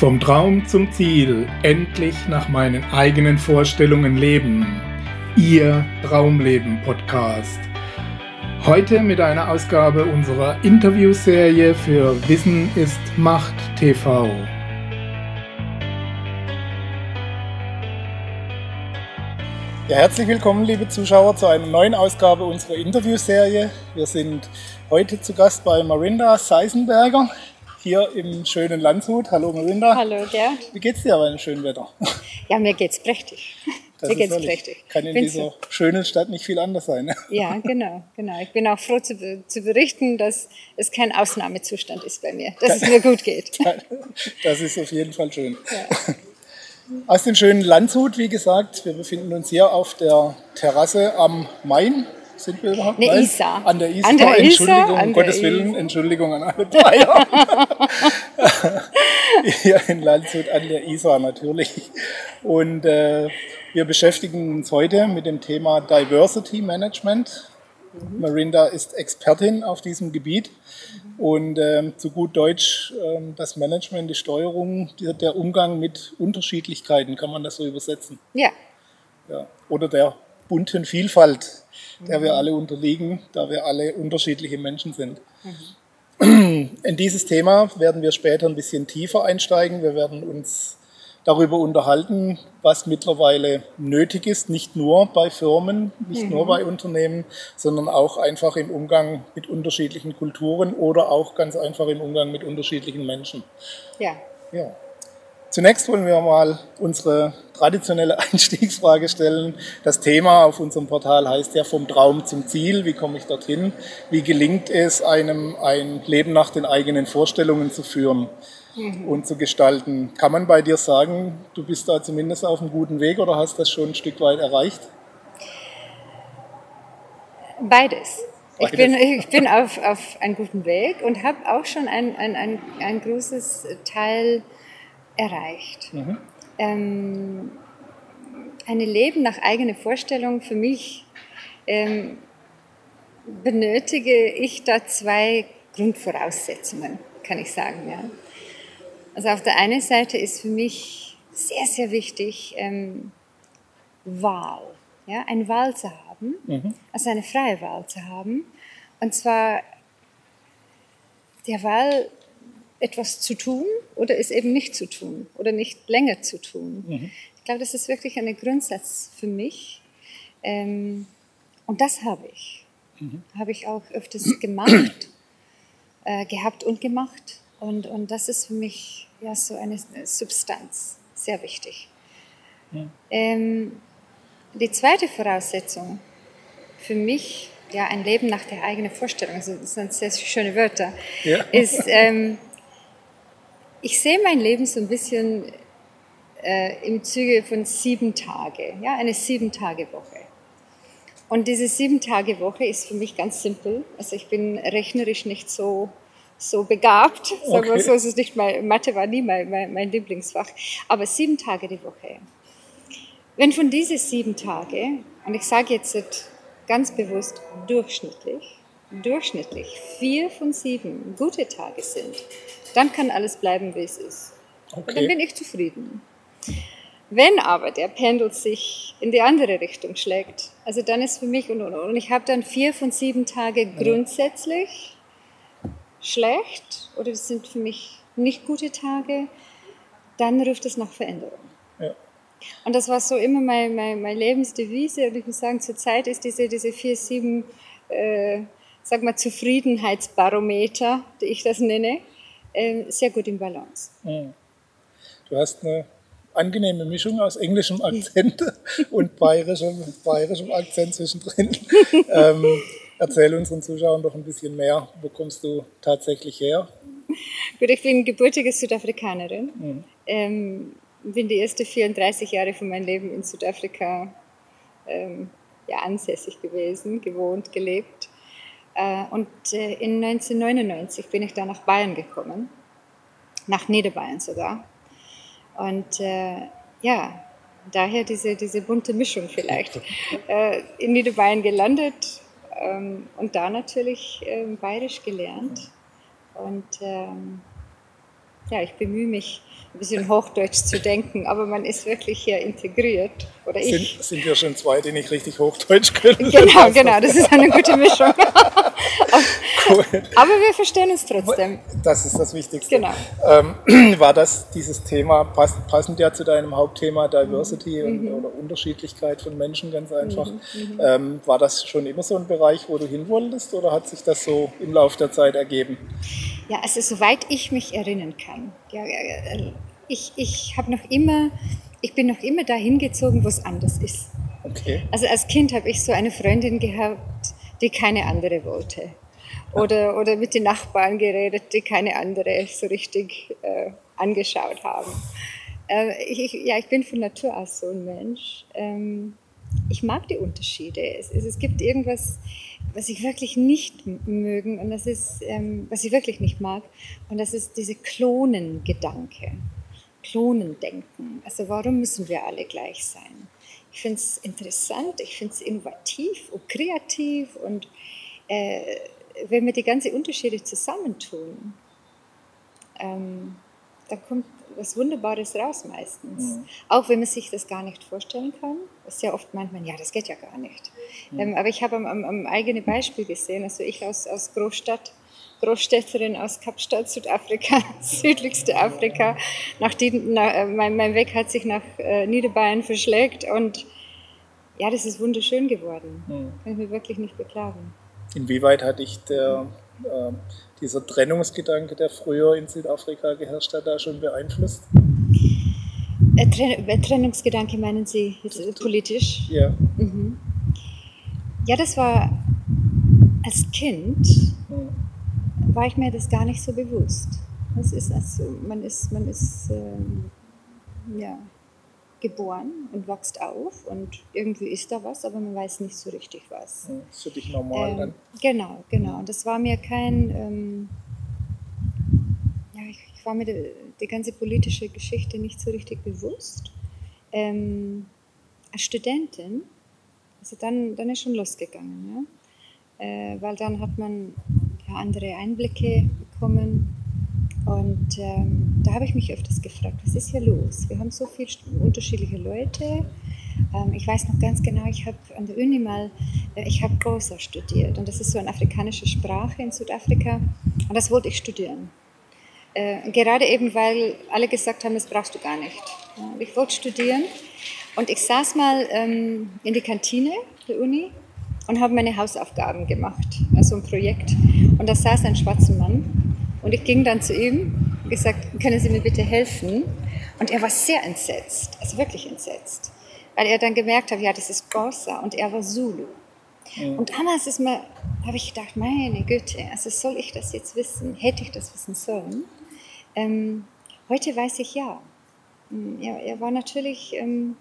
Vom Traum zum Ziel, endlich nach meinen eigenen Vorstellungen leben. Ihr Traumleben Podcast. Heute mit einer Ausgabe unserer Interviewserie für Wissen ist Macht TV. Ja, herzlich willkommen, liebe Zuschauer, zu einer neuen Ausgabe unserer Interviewserie. Wir sind heute zu Gast bei Marinda Seisenberger hier im schönen Landshut. Hallo Marinda. Hallo Gerd. Wie geht's dir bei dem schönen Wetter? Ja, mir geht's prächtig. Das mir geht's prächtig. Kann in Bin's dieser schönen Stadt nicht viel anders sein. Ne? Ja, genau, genau. Ich bin auch froh zu, zu berichten, dass es kein Ausnahmezustand ist bei mir, dass es mir gut geht. Das ist auf jeden Fall schön. Ja. Aus dem schönen Landshut, wie gesagt, wir befinden uns hier auf der Terrasse am Main. Sind wir überhaupt? Ne, Nein? Isar. An der Isar. An der Isar, Entschuldigung, an um Gottes Willen, Isar. Entschuldigung an alle Bayer. hier in Landshut an der Isar natürlich. Und äh, wir beschäftigen uns heute mit dem Thema Diversity Management. Marinda ist Expertin auf diesem Gebiet und ähm, zu gut Deutsch ähm, das Management, die Steuerung, der, der Umgang mit Unterschiedlichkeiten, kann man das so übersetzen? ja, Ja. Oder der bunten Vielfalt, der wir alle unterliegen, da wir alle unterschiedliche Menschen sind. In dieses Thema werden wir später ein bisschen tiefer einsteigen. Wir werden uns darüber unterhalten, was mittlerweile nötig ist, nicht nur bei Firmen, nicht nur bei Unternehmen, sondern auch einfach im Umgang mit unterschiedlichen Kulturen oder auch ganz einfach im Umgang mit unterschiedlichen Menschen. ja. Ja. Zunächst wollen wir mal unsere traditionelle Einstiegsfrage stellen. Das Thema auf unserem Portal heißt ja vom Traum zum Ziel. Wie komme ich dorthin? Wie gelingt es einem, ein Leben nach den eigenen Vorstellungen zu führen und zu gestalten? Kann man bei dir sagen, du bist da zumindest auf einem guten Weg oder hast das schon ein Stück weit erreicht? Beides. Ich bin, ich bin auf, auf einem guten Weg und habe auch schon ein, ein, ein, ein großes Teil erreicht. Ähm, ein Leben nach eigener Vorstellung für mich ähm, benötige ich da zwei Grundvoraussetzungen, kann ich sagen. Ja. Also auf der einen Seite ist für mich sehr, sehr wichtig ähm, Wahl, ja, eine Wahl zu haben, also eine freie Wahl zu haben. Und zwar der Wahl, etwas zu tun oder es eben nicht zu tun oder nicht länger zu tun. Ich glaube, das ist wirklich ein Grundsatz für mich. Ähm, und das habe ich. Habe ich auch öfters gemacht, äh, gehabt und gemacht. Und, und das ist für mich ja so eine Substanz, sehr wichtig. Ähm, die zweite Voraussetzung für mich, ja, ein Leben nach der eigenen Vorstellung, das sind sehr schöne Wörter, Ja. ist, ähm, ich sehe mein Leben so ein bisschen äh, im Zuge von sieben Tage, ja, eine sieben Tage Woche. Und diese sieben Tage Woche ist für mich ganz simpel. Also ich bin rechnerisch nicht so so begabt, sagen wir Okay. so, es ist nicht mein, Mathe war nie mein, mein, mein Lieblingsfach, aber sieben Tage die Woche. Wenn von diesen sieben Tage, und ich sage jetzt ganz bewusst durchschnittlich, durchschnittlich vier von sieben gute Tage sind, dann kann alles bleiben, wie es ist. Und dann Okay. bin ich zufrieden. Wenn aber der Pendel sich in die andere Richtung schlägt, also dann ist für mich, und, und, und ich habe dann vier von sieben Tage grundsätzlich schlecht oder das sind für mich nicht gute Tage, dann ruft es nach Veränderung. Ja. Und das war so immer meine, meine, meine Lebensdevise. Und ich muss sagen, zurzeit ist diese, diese 4, 7, äh, sag mal, Zufriedenheitsbarometer, die ich das nenne, sehr gut im Balance. Du hast eine angenehme Mischung aus englischem Akzent und bayerischem, bayerischem Akzent zwischendrin. ähm, erzähl unseren Zuschauern doch ein bisschen mehr. Wo kommst du tatsächlich her? Gut, ich bin gebürtige Südafrikanerin. Ähm, bin die ersten 34 Jahre von meinem Leben in Südafrika ähm, ja, ansässig gewesen, gewohnt, gelebt. Äh, und äh, in 1999 bin ich dann nach Bayern gekommen, nach Niederbayern sogar. Und äh, ja, daher diese, diese bunte Mischung vielleicht. äh, in Niederbayern gelandet ähm, und da natürlich ähm, bayerisch gelernt. Und ähm, ja, ich bemühe mich, ein bisschen Hochdeutsch zu denken, aber man ist wirklich hier integriert. Oder ich. Sind, sind ja schon zwei, die nicht richtig Hochdeutsch können. Genau, genau, das ist eine gute Mischung. aber, cool. aber wir verstehen uns trotzdem. Das ist das Wichtigste. Genau. Ähm, war das dieses Thema, pass, passend ja zu deinem Hauptthema Diversity mhm. und, oder Unterschiedlichkeit von Menschen ganz einfach, mhm. mhm. ähm, war das schon immer so ein Bereich, wo du hin wolltest oder hat sich das so im Laufe der Zeit ergeben? Ja, also soweit ich mich erinnern kann. Ja, ich ich habe noch immer, ich bin noch immer dahin gezogen, wo es anders ist. Okay. Also als Kind habe ich so eine Freundin gehabt, die keine andere wollte. Oder, oder mit den Nachbarn geredet, die keine andere so richtig äh, angeschaut haben. Äh, ich, ja, ich bin von Natur aus so ein Mensch. Ähm, ich mag die Unterschiede. Es, es, es gibt irgendwas, was ich wirklich nicht mögen und das ist, ähm, was ich wirklich nicht mag, und das ist diese Klonengedanke, Klonendenken. Also warum müssen wir alle gleich sein? Ich finde es interessant, ich finde es innovativ und kreativ und äh, wenn wir die ganzen Unterschiede zusammentun, ähm, da kommt was Wunderbares raus meistens. Mhm. Auch wenn man sich das gar nicht vorstellen kann. Sehr oft meint man, ja, das geht ja gar nicht. Mhm. Ähm, aber ich habe am, am, am eigenen Beispiel gesehen, also ich aus, aus Großstadt, Großstädterin aus Kapstadt, Südafrika, südlichste Afrika. Nach die, nach, äh, mein, mein Weg hat sich nach äh, Niederbayern verschlägt und ja, das ist wunderschön geworden. Mhm. Kann ich mir wirklich nicht beklagen. Inwieweit hat dich der äh, dieser Trennungsgedanke, der früher in Südafrika geherrscht hat, da schon beeinflusst? Äh, äh, Trennungsgedanke meinen Sie jetzt politisch? Ja. Mhm. Ja, das war als Kind, mhm. war ich mir das gar nicht so bewusst. Das ist also, man ist, man ist, ähm, ja, geboren und wächst auf und irgendwie ist da was, aber man weiß nicht so richtig was. Das ist für dich normal ähm, dann? Genau, genau. Und das war mir kein, ähm, ja, ich, ich, war mir die, die, ganze politische Geschichte nicht so richtig bewusst. Ähm, als Studentin, also dann, dann ist schon losgegangen, ja? Äh, weil dann hat man ja, andere Einblicke bekommen und ähm, da habe ich mich öfters gefragt, was ist hier los? Wir haben so viele unterschiedliche Leute. Ähm, ich weiß noch ganz genau, ich habe an der Uni mal, äh, ich habe Xhosa studiert und das ist so eine afrikanische Sprache in Südafrika und das wollte ich studieren. Äh, gerade eben, weil alle gesagt haben, das brauchst du gar nicht. Ja, ich wollte studieren und ich saß mal ähm, in die Kantine der Uni und habe meine Hausaufgaben gemacht, also ein Projekt. Und da saß ein schwarzer Mann und ich ging dann zu ihm und gesagt, können Sie mir bitte helfen? Und er war sehr entsetzt, also wirklich entsetzt, weil er dann gemerkt hat, ja, das ist Xhosa und er war Zulu. Mhm. Und damals ist mir, habe ich gedacht, meine Güte, also soll ich das jetzt wissen? Hätte ich das wissen sollen? Ähm, heute weiß ich ja. Hm, ja er war natürlich ähm,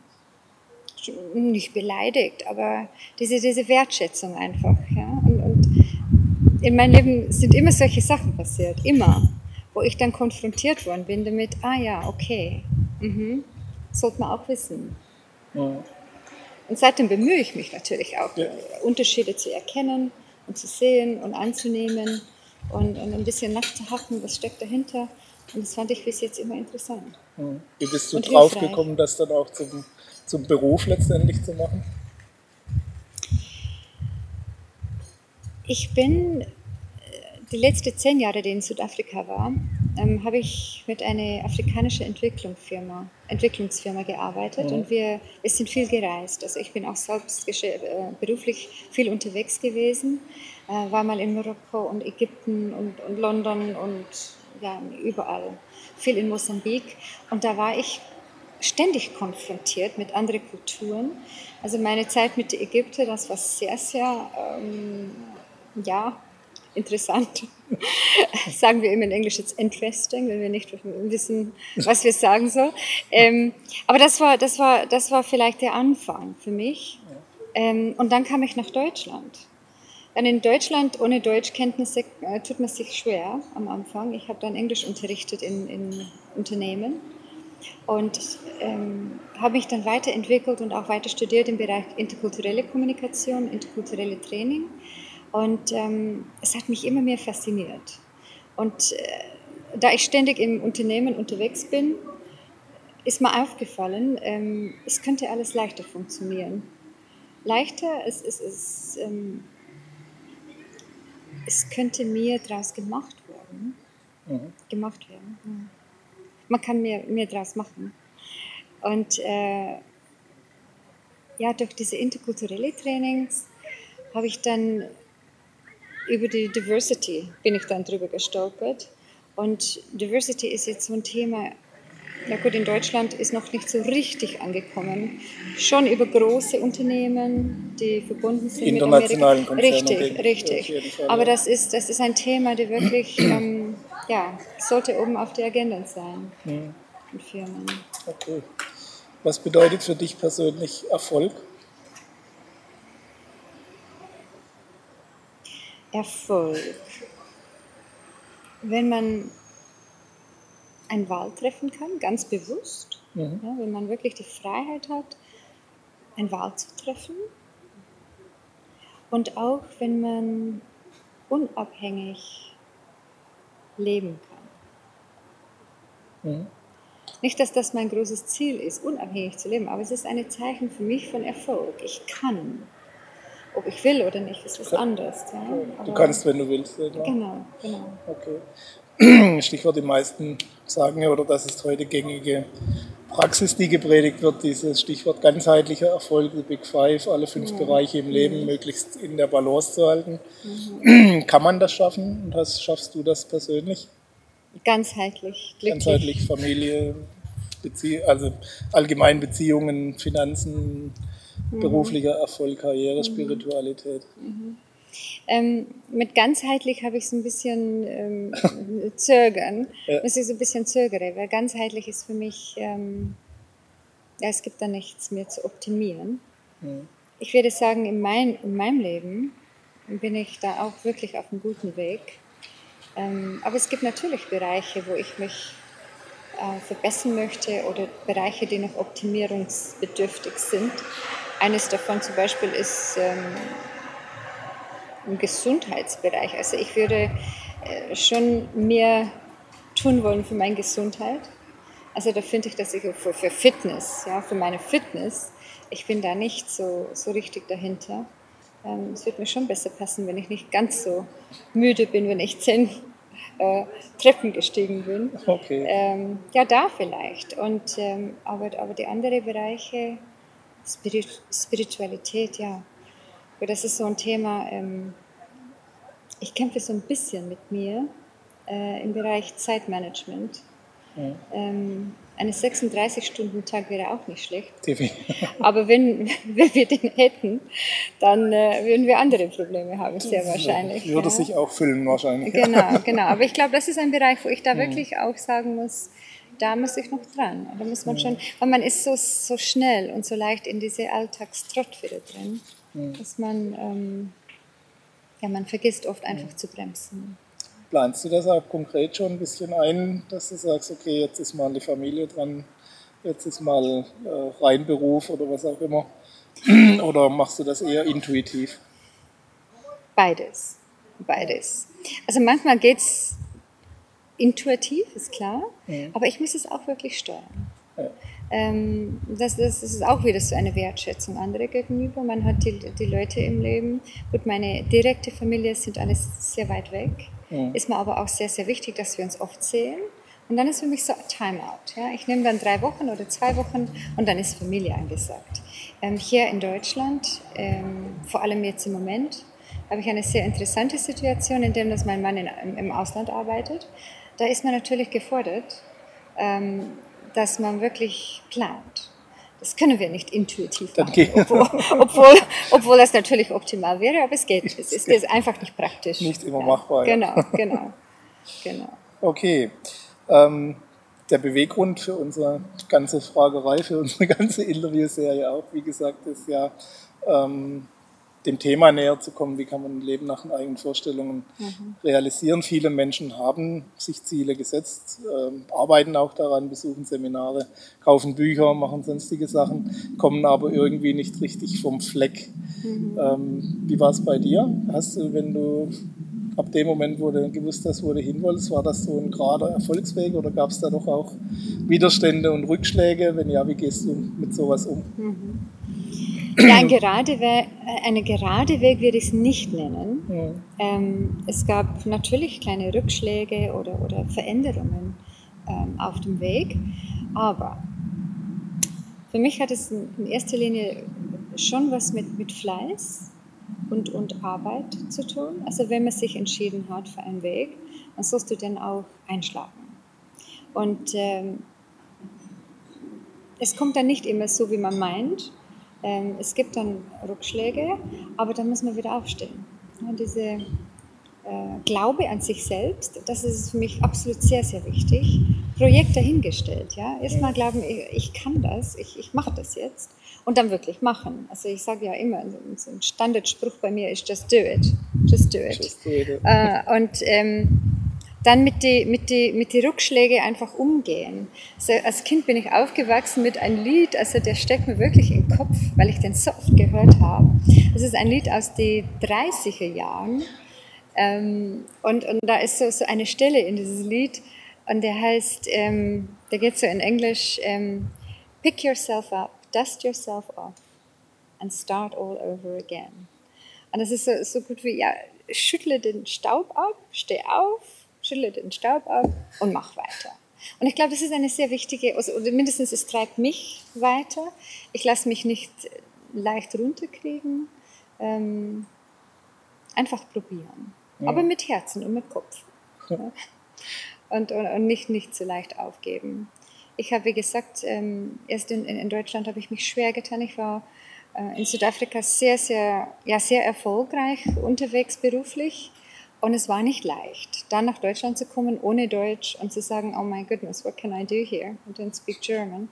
nicht beleidigt, aber diese, diese Wertschätzung einfach. Ja? In meinem Leben sind immer solche Sachen passiert, immer, wo ich dann konfrontiert worden bin damit, ah ja, okay, mhm, sollte man auch wissen. Ja. Und seitdem bemühe ich mich natürlich auch, ja. Unterschiede zu erkennen und zu sehen und anzunehmen und, und ein bisschen nachzuhacken, was steckt dahinter. Und das fand ich bis jetzt immer interessant. Wie bist du drauf gekommen, das dann auch zum, zum Beruf letztendlich zu machen? Ich bin äh, die letzten zehn Jahre, die in Südafrika war, ähm, habe ich mit einer afrikanischen Entwicklungsfirma, Entwicklungsfirma gearbeitet mhm. und wir, wir sind viel gereist. Also ich bin auch selbst äh, beruflich viel unterwegs gewesen, äh, war mal in Marokko und Ägypten und, und London und ja, überall, viel in Mosambik und da war ich ständig konfrontiert mit anderen Kulturen. Also meine Zeit mit den Ägyptern, das war sehr, sehr ähm, ja, interessant. sagen wir immer in Englisch jetzt interesting, wenn wir nicht wissen, was wir sagen sollen. Ähm, aber das war, das, war, das war vielleicht der Anfang für mich. Ähm, und dann kam ich nach Deutschland. Dann in Deutschland ohne Deutschkenntnisse äh, tut man sich schwer am Anfang. Ich habe dann Englisch unterrichtet in, in Unternehmen und ähm, habe mich dann weiterentwickelt und auch weiter studiert im Bereich interkulturelle Kommunikation, interkulturelle Training. Und ähm, es hat mich immer mehr fasziniert. Und äh, da ich ständig im Unternehmen unterwegs bin, ist mir aufgefallen, ähm, es könnte alles leichter funktionieren. Leichter, es, es, es, ähm, es könnte mehr daraus gemacht werden. Mhm. Gemacht werden. Ja. Man kann mehr, mehr daraus machen. Und äh, ja, durch diese interkulturelle Trainings habe ich dann über die Diversity bin ich dann drüber gestolpert. Und Diversity ist jetzt so ein Thema, ja gut, in Deutschland ist noch nicht so richtig angekommen. Schon über große Unternehmen, die verbunden sind Internationalen mit Amerika. Richtig, richtig. Fall, Aber ja. das, ist, das ist ein Thema, das wirklich, ähm, ja, sollte oben auf der Agenda sein mhm. in Firmen. Okay. Was bedeutet für dich persönlich Erfolg? Erfolg. Wenn man eine Wahl treffen kann, ganz bewusst, mhm. ja, wenn man wirklich die Freiheit hat, eine Wahl zu treffen und auch wenn man unabhängig leben kann. Mhm. Nicht, dass das mein großes Ziel ist, unabhängig zu leben, aber es ist ein Zeichen für mich von Erfolg. Ich kann. Ob ich will oder nicht, ist was anderes. Ja? Du kannst, wenn du willst. Ja, genau, genau. Okay. Stichwort, die meisten sagen ja, oder das ist heute gängige Praxis, die gepredigt wird, dieses Stichwort ganzheitlicher Erfolg, die Big Five, alle fünf ja. Bereiche im Leben mhm. möglichst in der Balance zu halten. Mhm. Kann man das schaffen und schaffst du das persönlich? Ganzheitlich, glücklich. Ganzheitlich, Familie, Bezie also allgemein Beziehungen, Finanzen, mhm. beruflicher Erfolg, Karriere, mhm. Spiritualität. Mhm. Ähm, mit ganzheitlich habe ich so ein bisschen ähm, zögern, ja. dass ich so ein bisschen zögere, weil ganzheitlich ist für mich, ähm, ja, es gibt da nichts mehr zu optimieren. Mhm. Ich würde sagen, in, mein, in meinem Leben bin ich da auch wirklich auf einem guten Weg. Ähm, aber es gibt natürlich Bereiche, wo ich mich äh, verbessern möchte oder Bereiche, die noch optimierungsbedürftig sind. Eines davon zum Beispiel ist ähm, im Gesundheitsbereich. Also ich würde äh, schon mehr tun wollen für meine Gesundheit. Also da finde ich, dass ich für, für Fitness, ja, für meine Fitness, ich bin da nicht so, so richtig dahinter. Ähm, es wird mir schon besser passen, wenn ich nicht ganz so müde bin, wenn ich zehn äh, Treppen gestiegen bin. Okay. Ähm, ja, da vielleicht. Und, ähm, aber, aber die anderen Bereiche, Spirit Spiritualität, ja, das ist so ein Thema, ähm, ich kämpfe so ein bisschen mit mir äh, im Bereich Zeitmanagement. Ja. Ähm, eine 36-Stunden-Tag wäre auch nicht schlecht. Aber wenn, wenn wir den hätten, dann äh, würden wir andere Probleme haben, sehr wahrscheinlich. Würde ja. sich auch füllen wahrscheinlich. Genau, genau. Aber ich glaube, das ist ein Bereich, wo ich da mhm. wirklich auch sagen muss, da muss ich noch dran. Da muss man schon, weil man ist so, so schnell und so leicht in diese Alltagstrott wieder drin dass man, ähm, ja, man vergisst oft einfach zu bremsen. Planst du das auch konkret schon ein bisschen ein, dass du sagst, okay, jetzt ist mal die Familie dran, jetzt ist mal äh, rein Beruf oder was auch immer? oder machst du das eher intuitiv? Beides. Beides. Also manchmal geht es intuitiv, ist klar, mhm. aber ich muss es auch wirklich steuern. Ja. Ähm, das, das, ist auch wieder so eine Wertschätzung andere gegenüber. Man hat die, die Leute im Leben. Gut, meine direkte Familie sind alles sehr weit weg. Ja. Ist mir aber auch sehr, sehr wichtig, dass wir uns oft sehen. Und dann ist für mich so Timeout. Ja? Ich nehme dann drei Wochen oder zwei Wochen und dann ist Familie angesagt. Ähm, hier in Deutschland, ähm, vor allem jetzt im Moment, habe ich eine sehr interessante Situation, in der dass mein Mann in, im Ausland arbeitet. Da ist man natürlich gefordert, ähm, dass man wirklich plant. Das können wir nicht intuitiv machen, okay. obwohl, obwohl, obwohl, das natürlich optimal wäre, aber es geht nicht. Es ist einfach nicht praktisch. Nicht immer ja. machbar. Genau, genau, genau. Okay. Ähm, der Beweggrund für unsere ganze Fragerei, für unsere ganze Interviewserie auch, wie gesagt, ist ja ähm, dem Thema näher zu kommen, wie kann man ein Leben nach den eigenen Vorstellungen mhm. realisieren. Viele Menschen haben sich Ziele gesetzt, äh, arbeiten auch daran, besuchen Seminare, kaufen Bücher, machen sonstige Sachen, kommen aber irgendwie nicht richtig vom Fleck. Mhm. Ähm, wie war es bei dir? Hast du, wenn du ab dem Moment, wo du gewusst hast, wo du hin wolltest, war das so ein gerader Erfolgsweg oder gab es da doch auch Widerstände und Rückschläge? Wenn ja, wie gehst du mit sowas um? Mhm. Ja, ein gerade Weg, eine gerade Weg würde ich es nicht nennen. Ja. Ähm, es gab natürlich kleine Rückschläge oder, oder Veränderungen ähm, auf dem Weg, aber für mich hat es in erster Linie schon was mit, mit Fleiß und, und Arbeit zu tun. Also wenn man sich entschieden hat für einen Weg, dann sollst du den auch einschlagen. Und ähm, es kommt dann nicht immer so, wie man meint. Ähm, es gibt dann Rückschläge, aber dann muss man wieder aufstehen. Ja, diese äh, Glaube an sich selbst, das ist für mich absolut sehr, sehr wichtig. Projekt dahingestellt. Ja? Erstmal glauben, ich, ich kann das, ich, ich mache das jetzt und dann wirklich machen. Also ich sage ja immer, so ein Standardspruch bei mir ist just do it, just do it. Just do it. Äh, und ähm, dann mit den mit die, mit die Rückschlägen einfach umgehen. Also als Kind bin ich aufgewachsen mit einem Lied, also der steckt mir wirklich im Kopf, weil ich den so oft gehört habe. Das ist ein Lied aus den 30er Jahren. Ähm, und, und da ist so, so eine Stelle in dieses Lied, und der heißt, ähm, der geht so in Englisch, ähm, Pick yourself up, dust yourself off and start all over again. Und das ist so, so gut wie, ja, schüttle den Staub ab, steh auf, schüttle den Staub ab und mach weiter. Und ich glaube, das ist eine sehr wichtige, also, oder mindestens es treibt mich weiter. Ich lasse mich nicht leicht runterkriegen. Ähm, einfach probieren. Ja. Aber mit Herzen und mit Kopf. Ja und, und, und nicht, nicht so leicht aufgeben. Ich habe, wie gesagt, ähm, erst in, in Deutschland habe ich mich schwer getan. Ich war äh, in Südafrika sehr, sehr, ja, sehr erfolgreich unterwegs beruflich. Und es war nicht leicht, dann nach Deutschland zu kommen ohne Deutsch und zu sagen, oh my goodness, what can I do here? I don't speak German.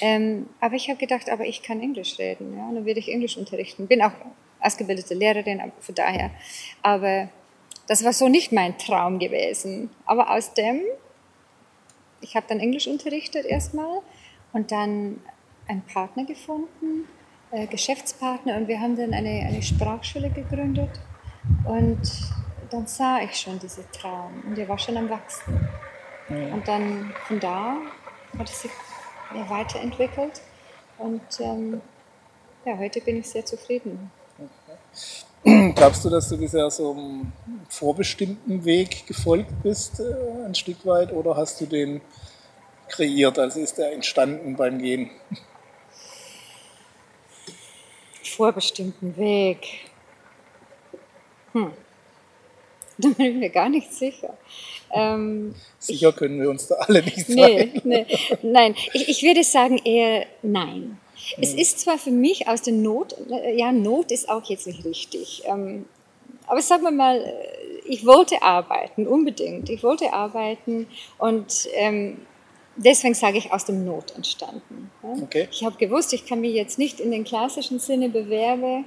Ähm, aber ich habe gedacht, aber ich kann Englisch reden, ja, dann werde ich Englisch unterrichten. Bin auch ausgebildete Lehrerin, von daher. Aber das war so nicht mein Traum gewesen. Aber aus dem, ich habe dann Englisch unterrichtet erstmal und dann einen Partner gefunden, äh, Geschäftspartner und wir haben dann eine, eine Sprachschule gegründet und dann sah ich schon diesen Traum und der war schon am Wachsen. Ja. Und dann von da hat es sich weiterentwickelt und ähm, ja, heute bin ich sehr zufrieden. Okay. Glaubst du, dass du bisher so einem vorbestimmten Weg gefolgt bist, äh, ein Stück weit, oder hast du den kreiert? Also ist der entstanden beim Gehen? Vorbestimmten Weg. Hm. Da bin ich mir gar nicht sicher. Ähm, sicher ich, können wir uns da alle nicht sein. Nee, nee, nein, ich, ich würde sagen eher nein. Es ist zwar für mich aus der Not, äh, ja, Not ist auch jetzt nicht richtig. Ähm, aber sagen wir mal, äh, ich wollte arbeiten, unbedingt. Ich wollte arbeiten und ähm, deswegen sage ich aus dem Not entstanden. Okay. Ich habe gewusst, ich kann mich jetzt nicht in den klassischen Sinne bewerben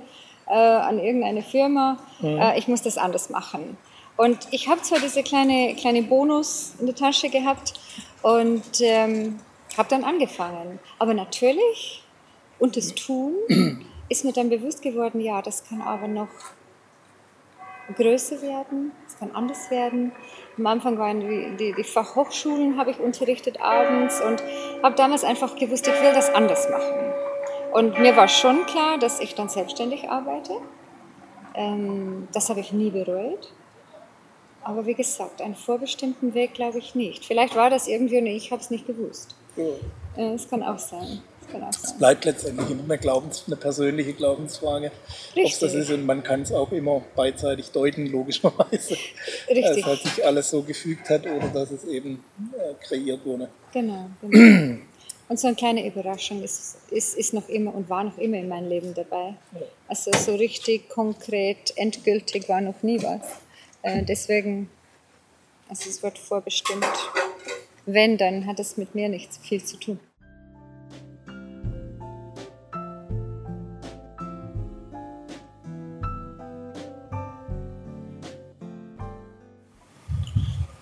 äh, an irgendeine Firma. Mhm. Äh, ich muss das anders machen. Und ich habe zwar diese kleine, kleine Bonus in der Tasche gehabt und ähm, habe dann angefangen. Aber natürlich und das Tun ist mir dann bewusst geworden, ja, das kann aber noch größer werden, es kann anders werden. Am Anfang waren die, die, die Fachhochschulen, habe ich unterrichtet abends und habe damals einfach gewusst, ich will das anders machen. Und mir war schon klar, dass ich dann selbstständig arbeite. Ähm, das habe ich nie bereut. Aber wie gesagt, einen vorbestimmten Weg glaube ich nicht. Vielleicht war das irgendwie und ich habe es nicht gewusst. Ja. Es kann auch sein. Es bleibt letztendlich immer eine, Glaubens-, eine persönliche Glaubensfrage. Ob das ist und man kann es auch immer beidseitig deuten, logischerweise. Richtig. Dass sich alles so gefügt hat oder dass es eben äh, kreiert wurde. Genau, genau. Und so eine kleine Überraschung ist, ist, ist noch immer und war noch immer in meinem Leben dabei. Also so richtig konkret, endgültig war noch nie was. Äh, deswegen, also es wird vorbestimmt. Wenn, dann hat es mit mir nicht viel zu tun.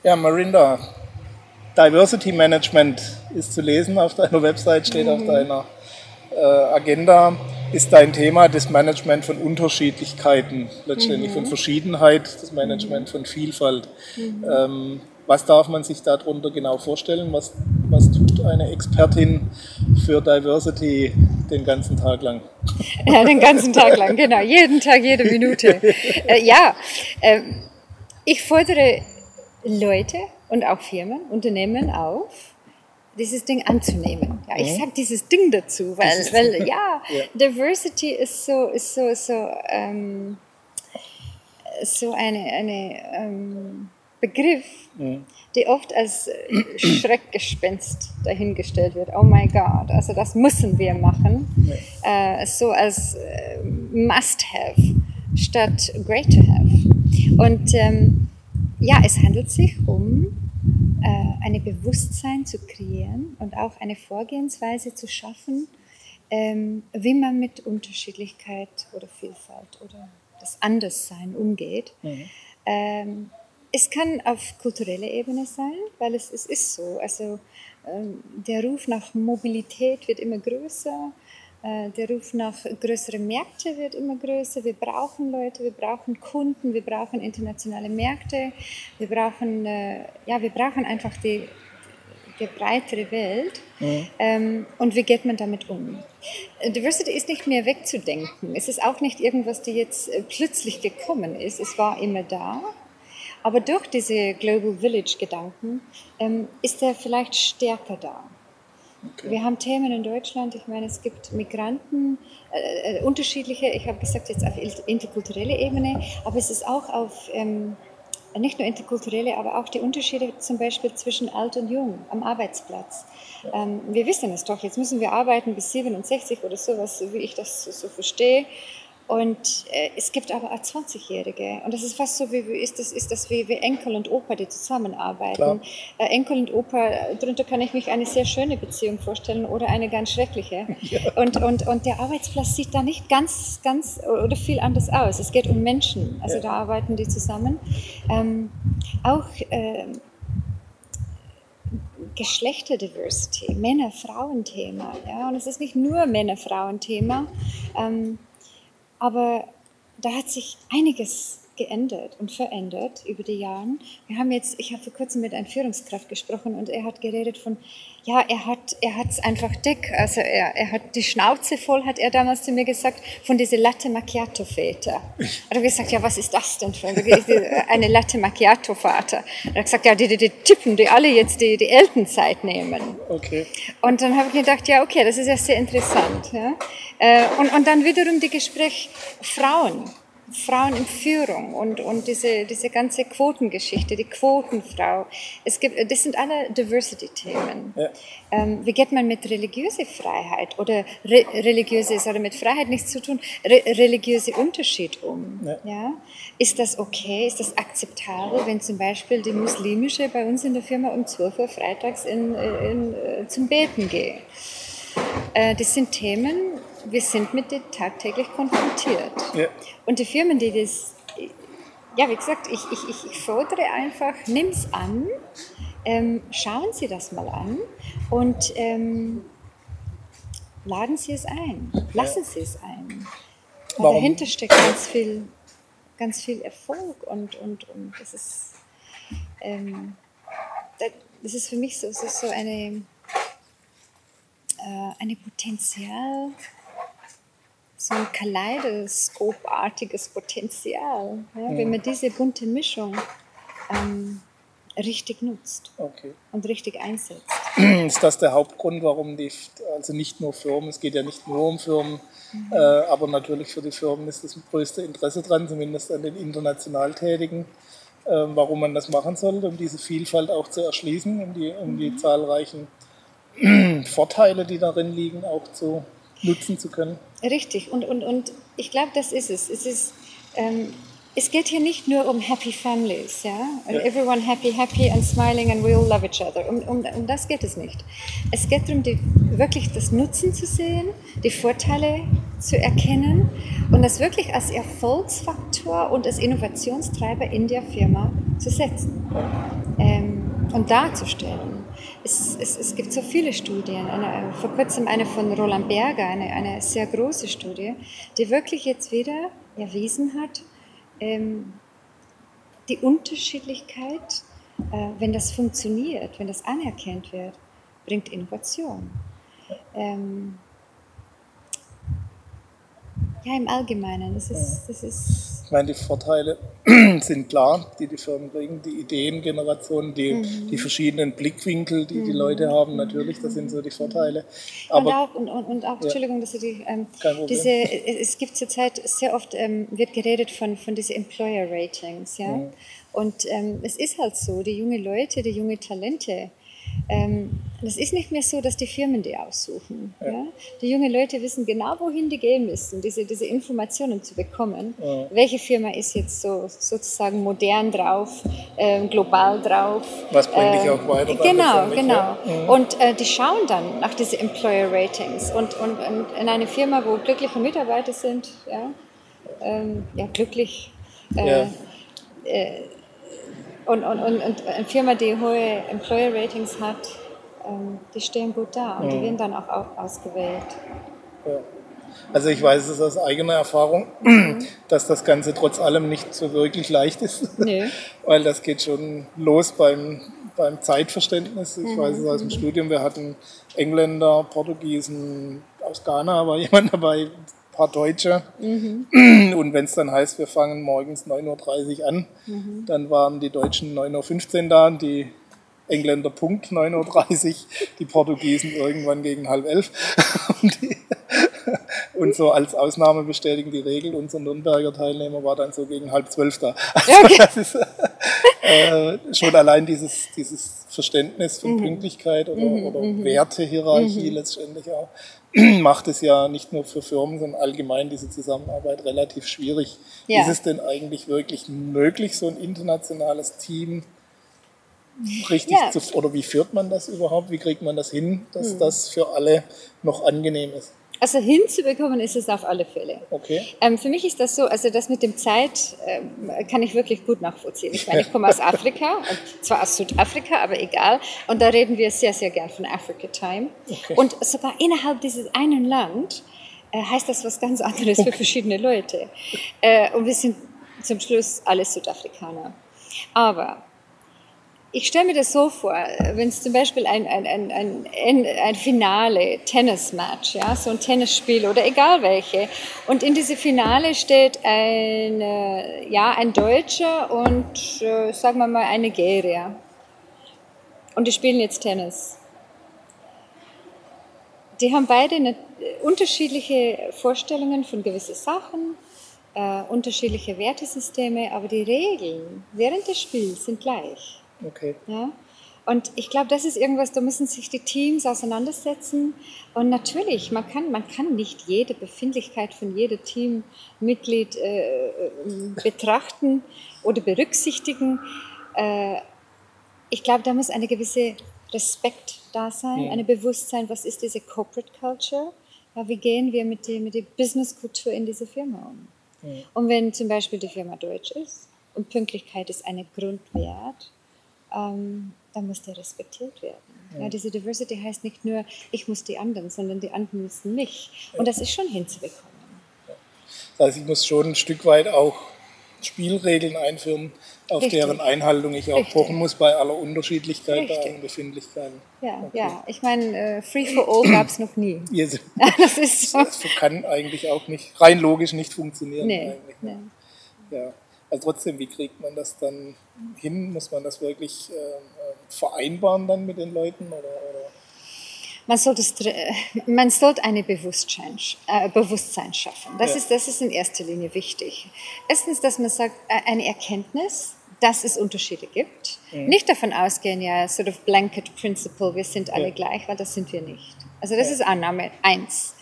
Ja, Marinda, Diversity Management ist zu lesen auf deiner Website, steht mhm. auf deiner äh, Agenda. Ist dein Thema das Management von Unterschiedlichkeiten, letztendlich mhm. von Verschiedenheit, das Management von Vielfalt. Mhm. Ähm, was darf man sich darunter genau vorstellen? Was, was tut eine Expertin für Diversity den ganzen Tag lang? Ja, den ganzen Tag lang, genau. Jeden Tag, jede Minute. Äh, ja, äh, ich fordere Leute und auch Firmen, Unternehmen auf, dieses Ding anzunehmen. Ja, ich mhm. sage dieses Ding dazu, weil, weil ja, ja, Diversity ist so, ist so, so, ähm, so eine, eine ähm, Begriff, mhm. die oft als Schreckgespenst dahingestellt wird. Oh mein Gott, also das müssen wir machen. Ja. Äh, so als äh, Must-Have statt Great to Have. Und ähm, ja, es handelt sich um äh, ein Bewusstsein zu kreieren und auch eine Vorgehensweise zu schaffen, ähm, wie man mit Unterschiedlichkeit oder Vielfalt oder das Anderssein umgeht. Mhm. Ähm, es kann auf kultureller Ebene sein, weil es, es ist so. Also ähm, der Ruf nach Mobilität wird immer größer. Äh, der Ruf nach größeren Märkten wird immer größer. Wir brauchen Leute, wir brauchen Kunden, wir brauchen internationale Märkte, wir brauchen, äh, ja, wir brauchen einfach die, die breitere Welt. Mhm. Ähm, und wie geht man damit um? Diversity ist nicht mehr wegzudenken. Es ist auch nicht irgendwas, das jetzt äh, plötzlich gekommen ist. Es war immer da. Aber durch diese Global Village-Gedanken ähm, ist er vielleicht stärker da. Okay. Wir haben Themen in Deutschland, ich meine, es gibt Migranten, äh, äh unterschiedliche, ich habe gesagt jetzt auf interkulturelle Ebene, aber es ist auch auf, ähm, nicht nur interkulturelle, aber auch die Unterschiede zum Beispiel zwischen alt und jung am Arbeitsplatz. Ähm, wir wissen es doch, jetzt müssen wir arbeiten bis 67 oder sowas, wie ich das so verstehe. Und äh, es gibt aber auch 20-Jährige. Und das ist fast so, wie, ist das, ist das wie, wie Enkel und Opa, die zusammenarbeiten. Äh, Enkel und Opa, darunter kann ich mich eine sehr schöne Beziehung vorstellen oder eine ganz schreckliche. Ja. Und, und, und der Arbeitsplatz sieht da nicht ganz, ganz oder viel anders aus. Es geht um Menschen, also ja. da arbeiten die zusammen. Ähm, auch äh, Geschlechterdiversity, Männer-Frauen-Thema. Ja? Und es ist nicht nur Männer-Frauen-Thema. Ähm, aber da hat sich einiges geändert und verändert über die Jahre. Wir haben jetzt, ich habe vor kurzem mit einer Führungskraft gesprochen und er hat geredet von, ja, er hat, er hat es einfach dick, also er, er hat die Schnauze voll, hat er damals zu mir gesagt, von diesen Latte Macchiato Väter. Er hat gesagt, ja, was ist das denn für eine Latte Macchiato Vater? Er hat gesagt, ja, die, die, die Typen, die alle jetzt die, die Elternzeit nehmen. Okay. Und dann habe ich gedacht, ja, okay, das ist ja sehr interessant. Ja? Äh, und, und dann wiederum die Gespräch Frauen. Frauen in Führung und, und diese, diese ganze Quotengeschichte, die Quotenfrau. Es gibt, das sind alle Diversity-Themen. Ja. Ähm, wie geht man mit religiöser Freiheit oder re religiöse, es hat mit Freiheit nichts zu tun, re religiöse Unterschied um? Ja. ja. Ist das okay? Ist das akzeptabel, wenn zum Beispiel die muslimische bei uns in der Firma um 12 Uhr freitags in, in, in, äh, zum Beten geht? Äh, das sind Themen, wir sind mit denen tagtäglich konfrontiert. Ja. Und die Firmen, die das, ja, wie gesagt, ich, ich, ich fordere einfach, nimm es an, ähm, schauen Sie das mal an und ähm, laden Sie es ein, lassen Sie es ein. Weil dahinter steckt ganz viel, ganz viel Erfolg und, und, und das ist, ähm, das ist für mich so, so, so eine, äh, eine Potenzial, so ein Kaleidoskopartiges Potenzial, ja, ja. wenn man diese bunte Mischung ähm, richtig nutzt okay. und richtig einsetzt. Ist das der Hauptgrund, warum die, also nicht nur Firmen, es geht ja nicht nur um Firmen, mhm. äh, aber natürlich für die Firmen ist das größte Interesse dran, zumindest an den international Tätigen, äh, warum man das machen sollte, um diese Vielfalt auch zu erschließen, um die, um die mhm. zahlreichen Vorteile, die darin liegen, auch zu nutzen zu können. Richtig, und, und, und ich glaube, das ist es. Es, ist, ähm, es geht hier nicht nur um Happy Families, ja? ja. Everyone happy, happy and smiling and we all love each other. Um, um, um das geht es nicht. Es geht darum, die, wirklich das Nutzen zu sehen, die Vorteile zu erkennen und das wirklich als Erfolgsfaktor und als Innovationstreiber in der Firma zu setzen. Ähm, und darzustellen. Es, es, es gibt so viele Studien. Eine, vor kurzem eine von Roland Berger, eine, eine sehr große Studie, die wirklich jetzt wieder erwiesen hat, ähm, die Unterschiedlichkeit, äh, wenn das funktioniert, wenn das anerkannt wird, bringt Innovation. Ähm, ja, im Allgemeinen. Das ist, das ist ich meine, die Vorteile sind klar, die die Firmen bringen, die Ideengeneration, die, mhm. die verschiedenen Blickwinkel, die mhm. die Leute haben, natürlich, das sind so die Vorteile. Aber, und auch, und, und, auch ja. Entschuldigung, dass ich die, ähm, diese, es gibt zurzeit sehr oft, ähm, wird geredet von, von diesen Employer Ratings, ja. Mhm. Und ähm, es ist halt so, die junge Leute, die junge Talente, ähm, das ist nicht mehr so, dass die Firmen die aussuchen. Ja. Ja? Die jungen Leute wissen genau, wohin die gehen müssen, diese, diese Informationen zu bekommen. Ja. Welche Firma ist jetzt so sozusagen modern drauf, äh, global drauf. Was bringt äh, dich auch weiter? Genau, genau. Mhm. Und äh, die schauen dann nach diesen Employer Ratings. Und, und, und, in eine Firma, wo glückliche Mitarbeiter sind, ja, ähm, glücklich. Äh, äh und, und, und, und eine Firma, die hohe Employer Ratings hat, ähm, die stehen gut da und mhm. die werden dann auch ausgewählt. Ja. Also ich weiß es aus eigener Erfahrung, mhm. dass das Ganze trotz allem nicht so wirklich leicht ist. Nee. Weil das geht schon los beim, beim Zeitverständnis. Ich mhm. weiß es aus dem Studium, wir hatten Engländer, Portugiesen, aus Ghana war jemand dabei, paar Deutsche. Mhm. Und wenn es dann heißt, wir fangen morgens 9.30 Uhr an, mhm. dann waren die Deutschen 9.15 Uhr da die Engländer Punkt 9.30 Uhr, die Portugiesen irgendwann gegen halb elf. Und, die, und, so als Ausnahme bestätigen die Regel, unser Nürnberger Teilnehmer war dann so gegen halb zwölf da. Also okay. das ist äh, schon allein dieses, dieses Verständnis von mhm. Pünktlichkeit oder, mhm. oder mhm. Wertehierarchie mhm. letztendlich auch macht es ja nicht nur für Firmen, sondern allgemein diese Zusammenarbeit relativ schwierig. Ja. Ist es denn eigentlich wirklich möglich, so ein internationales Team richtig ja. zu, oder wie führt man das überhaupt? Wie kriegt man das hin, dass hm. das für alle noch angenehm ist? Also hinzubekommen ist es auf alle Fälle. Okay. Ähm, für mich ist das so, also das mit dem Zeit ähm, kann ich wirklich gut nachvollziehen. Ich meine, ich komme aus Afrika, zwar aus Südafrika, aber egal. Und da reden wir sehr, sehr gern von Africa Time. Okay. Und sogar innerhalb dieses einen Land äh, heißt das was ganz anderes für verschiedene Leute. Äh, und wir sind zum Schluss alle Südafrikaner. Aber ich stelle mir das so vor, wenn es zum Beispiel ein, ein, ein, ein, ein Finale, Tennismatch, ja, so ein Tennisspiel oder egal welche, und in diese Finale steht ein, ja, ein Deutscher und, äh, sagen wir mal, ein Nigerier. Und die spielen jetzt Tennis. Die haben beide eine, unterschiedliche Vorstellungen von gewissen Sachen, äh, unterschiedliche Wertesysteme, aber die Regeln während des Spiels sind gleich. Okay. Ja? Und ich glaube, das ist irgendwas, da müssen sich die Teams auseinandersetzen. Und natürlich, man kann, man kann nicht jede Befindlichkeit von jedem Teammitglied äh, äh, betrachten oder berücksichtigen. Äh, ich glaube, da muss eine gewisse Respekt da sein, ja. eine Bewusstsein, was ist diese Corporate Culture? Ja, wie gehen wir mit der, mit Businesskultur in dieser Firma um? Ja. Und wenn zum Beispiel die Firma deutsch ist und Pünktlichkeit ist ein Grundwert, ähm, dann muss der respektiert werden. Ja. ja. diese Diversity heißt nicht nur, ich muss die anderen, sondern die anderen müssen mich. Und das ist schon hinzubekommen. Das heißt, ich muss schon ein Stück weit auch Spielregeln einführen, auf Richtig. deren Einhaltung ich auch Richtig. pochen muss bei aller Unterschiedlichkeit, Richtig. bei allen Befindlichkeiten. Ja, okay. ja. ich meine, äh, Free for All gab es noch nie. das ist so. Das kann eigentlich auch nicht, rein logisch nicht funktionieren. Nee, nee. Ja. Also trotzdem, wie kriegt man das dann hin? Muss man das wirklich äh, vereinbaren dann mit den Leuten? Oder, oder? Man, sollte, man sollte eine Bewusstsein, äh, Bewusstsein schaffen. Das, ja. ist, das ist in erster Linie wichtig. Erstens, dass man sagt, äh, eine Erkenntnis, dass es Unterschiede gibt. Mhm. Nicht davon ausgehen, ja, sort of blanket principle, wir sind alle ja. gleich, weil das sind wir nicht. Also das ja. ist Annahme eins.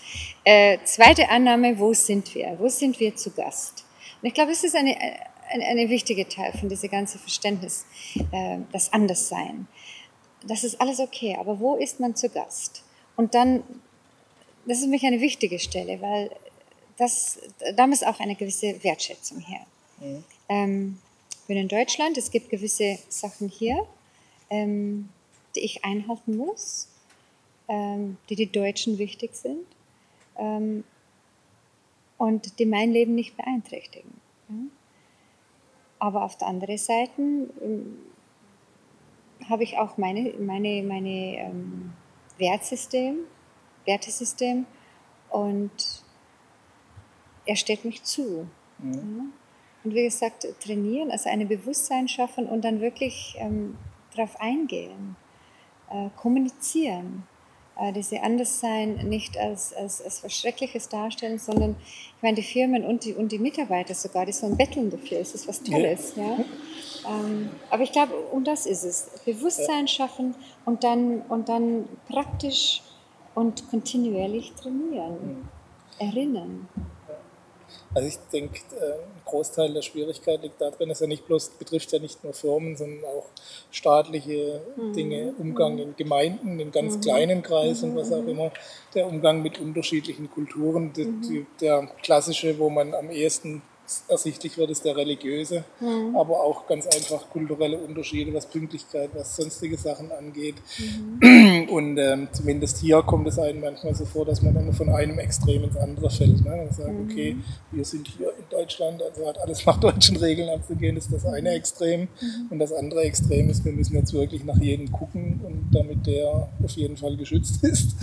Äh, zweite Annahme, wo sind wir? Wo sind wir zu Gast? Und ich glaube, das ist eine, ein, ein wichtiger Teil von diesem ganzen Verständnis, äh, das Anderssein. Das ist alles okay, aber wo ist man zu Gast? Und dann, das ist für mich eine wichtige Stelle, weil das, da muss auch eine gewisse Wertschätzung her. Mhm. Ähm, ich bin in Deutschland, es gibt gewisse Sachen hier, ähm, die ich einhalten muss, ähm, die die Deutschen wichtig sind ähm, und die mein Leben nicht beeinträchtigen. Ja? Aber auf der anderen Seite ähm, habe ich auch meine, meine, meine ähm, Wertsystem, Wertesystem und er steht mich zu. Mhm. Ja? Und wie gesagt, trainieren, also ein Bewusstsein schaffen und dann wirklich ähm, darauf eingehen, äh, kommunizieren, diese Anderssein nicht als, als, als was Schreckliches darstellen, sondern ich meine, die Firmen und die, und die Mitarbeiter sogar, die sollen betteln dafür, es ist was Tolles. Ja. ja? Ähm, aber ich glaube, um das ist es. Bewusstsein schaffen und dann, und dann praktisch und kontinuierlich trainieren, mhm. erinnern. Also ich denke, äh, ein Großteil der Schwierigkeit liegt darin, dass er nicht bloß betrifft ja nicht nur Firmen, sondern auch staatliche mhm. Dinge, Umgang in Gemeinden, in ganz mhm. kleinen Kreisen, mhm. was auch immer, der Umgang mit unterschiedlichen Kulturen, mhm. die, der klassische, wo man am ehesten ersichtlich wird, ist der religiöse, mhm. aber auch ganz einfach kulturelle Unterschiede, was Pünktlichkeit, was sonstige Sachen angeht. Mhm. Und ähm, zumindest hier kommt es einem manchmal so vor, dass man dann von einem Extrem ins andere fällt. Ne? Und sagt, mhm. okay, wir sind hier in Deutschland, also hat alles nach deutschen Regeln anzugehen, ist das eine Extrem. Mhm. Und das andere Extrem ist, wir müssen jetzt wirklich nach jedem gucken und damit der auf jeden Fall geschützt ist.